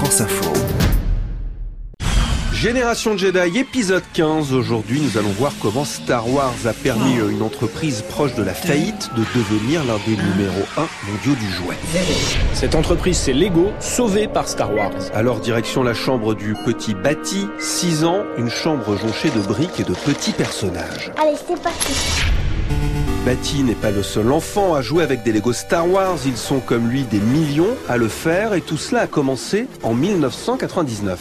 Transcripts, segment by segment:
France Info. Génération Jedi, épisode 15. Aujourd'hui, nous allons voir comment Star Wars a permis à une entreprise proche de la faillite de devenir l'un des numéros 1 mondiaux du jouet. Cette entreprise, c'est Lego, sauvée par Star Wars. Alors, direction la chambre du petit Bati, 6 ans, une chambre jonchée de briques et de petits personnages. Allez, c'est parti. Bati n'est pas le seul enfant à jouer avec des Lego Star Wars, ils sont comme lui des millions à le faire et tout cela a commencé en 1999.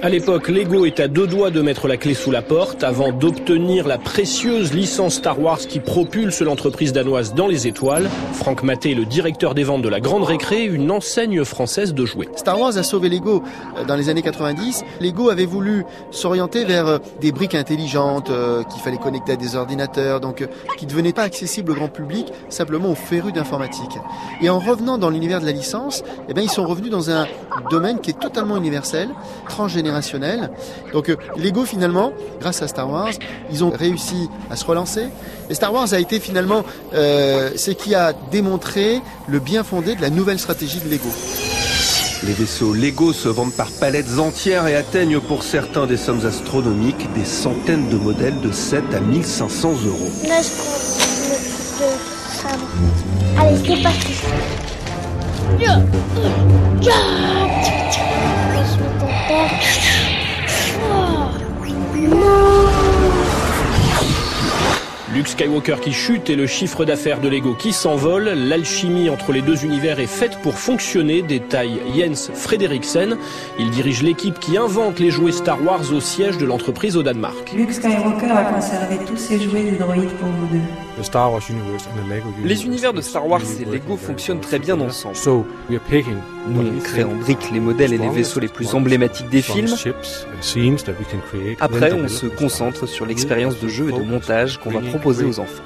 À l'époque, Lego est à deux doigts de mettre la clé sous la porte avant d'obtenir la précieuse licence Star Wars qui propulse l'entreprise danoise dans les étoiles. Franck Maté, le directeur des ventes de la Grande Récré, une enseigne française de jouets. Star Wars a sauvé Lego euh, dans les années 90. Lego avait voulu s'orienter vers euh, des briques intelligentes euh, qu'il fallait connecter à des ordinateurs, donc qui ne devenaient pas accessibles au grand public, simplement aux férus d'informatique. Et en revenant dans l'univers de la licence, eh bien, ils sont revenus dans un domaine qui est totalement universel, transgénérationnel donc euh, Lego finalement, grâce à Star Wars, ils ont réussi à se relancer. Et Star Wars a été finalement euh, ce qui a démontré le bien fondé de la nouvelle stratégie de Lego. Les vaisseaux Lego se vendent par palettes entières et atteignent pour certains des sommes astronomiques, des centaines de modèles de 7 à 1500 euros. Là, je prends le de sabre. Allez, c'est parti. Luke Skywalker qui chute et le chiffre d'affaires de Lego qui s'envole, l'alchimie entre les deux univers est faite pour fonctionner, détaille Jens Frederiksen. Il dirige l'équipe qui invente les jouets Star Wars au siège de l'entreprise au Danemark. Luke Skywalker a conservé tous ses jouets de pour vous deux. Les univers de Star Wars et Lego fonctionnent très bien ensemble. Nous on crée en briques les modèles et les vaisseaux les plus emblématiques des films. Après, on se concentre sur l'expérience de jeu et de montage qu'on va proposer aux enfants.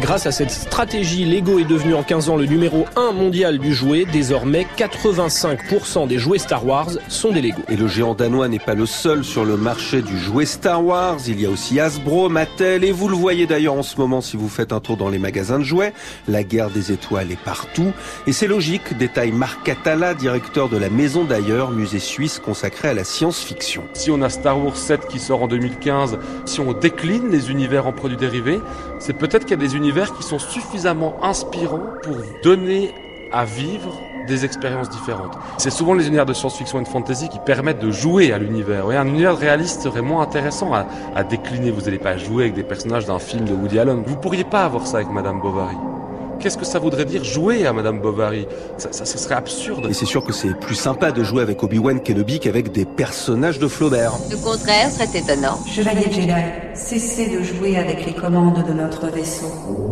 Grâce à cette stratégie, Lego est devenu en 15 ans le numéro 1 mondial du jouet. Désormais, 85% des jouets Star Wars sont des Lego. Et le géant danois n'est pas le seul sur le marché du jouet Star Wars. Il y a aussi Hasbro, Et vous le voyez d'ailleurs en ce moment si vous faites un tour dans les magasins de jouets. La guerre des étoiles est partout. Et c'est logique, détaille Marc Catala, directeur de la Maison d'ailleurs, musée suisse consacré à la science-fiction. Si on a Star Wars 7 qui sort en 2015, si on décline les univers en produits dérivés, c'est peut-être qu'il y a des univers qui sont suffisamment inspirants pour donner à vivre des expériences différentes. C'est souvent les univers de science-fiction et de fantasy qui permettent de jouer à l'univers. Un univers réaliste serait moins intéressant à, à décliner. Vous n'allez pas jouer avec des personnages d'un film de Woody Allen. Vous pourriez pas avoir ça avec Madame Bovary. Qu'est-ce que ça voudrait dire jouer à Madame Bovary? Ça, ça, ça serait absurde. Et c'est sûr que c'est plus sympa de jouer avec Obi-Wan Kenobi qu'avec des personnages de Flaubert. Le contraire serait étonnant. Chevalier Jedi, cessez de jouer avec les commandes de notre vaisseau.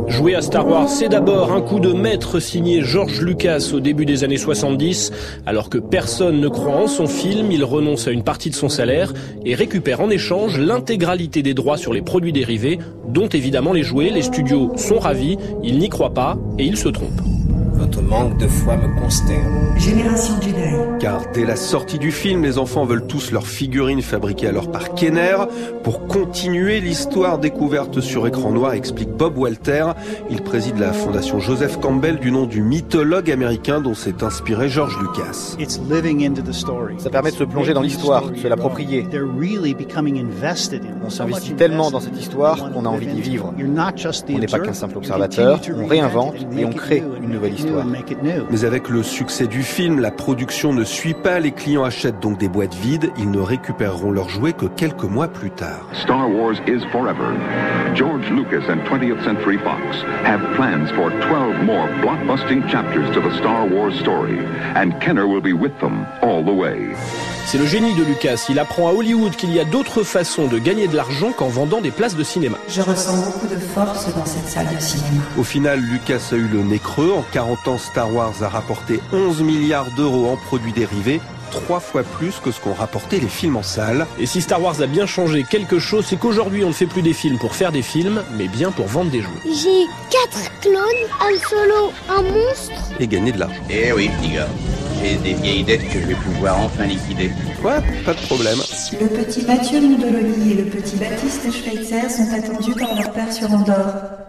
Jouer à Star Wars, c'est d'abord un coup de maître signé George Lucas au début des années 70. Alors que personne ne croit en son film, il renonce à une partie de son salaire et récupère en échange l'intégralité des droits sur les produits dérivés, dont évidemment les jouets. Les studios sont ravis, ils n'y croient pas et ils se trompent. Votre manque de foi me consterne. Génération Jedi. Car dès la sortie du film, les enfants veulent tous leurs figurines fabriquées alors par Kenner. Pour continuer l'histoire découverte sur écran noir, explique Bob Walter. Il préside la fondation Joseph Campbell du nom du mythologue américain dont s'est inspiré George Lucas. Ça permet de se plonger dans l'histoire, de se l'approprier. On s'investit tellement dans cette histoire qu'on a envie d'y vivre. On n'est pas qu'un simple observateur, on réinvente et on crée une nouvelle histoire. Mais avec le succès du film, la production ne suit pas, les clients achètent donc des boîtes vides, ils ne récupéreront leurs jouets que quelques mois plus tard. Star Wars is forever. George Lucas and 20th Century Fox have plans for 12 more blockbusting chapters to the Star Wars story, and Kenner will be with them all the way. C'est le génie de Lucas. Il apprend à Hollywood qu'il y a d'autres façons de gagner de l'argent qu'en vendant des places de cinéma. Je ressens beaucoup de force dans cette salle de cinéma. Au final, Lucas a eu le nez creux. En 40 ans, Star Wars a rapporté 11 milliards d'euros en produits dérivés trois fois plus que ce qu'ont rapporté les films en salle. Et si Star Wars a bien changé quelque chose, c'est qu'aujourd'hui on ne fait plus des films pour faire des films, mais bien pour vendre des jouets. J'ai quatre clones, un solo, un monstre. Et gagner de l'argent. Eh oui, petit gars. J'ai des vieilles dettes que je vais pouvoir enfin liquider. Ouais, pas de problème. Le petit Mathieu Moudololi et le petit Baptiste Schweitzer sont attendus par leur père sur Andorre.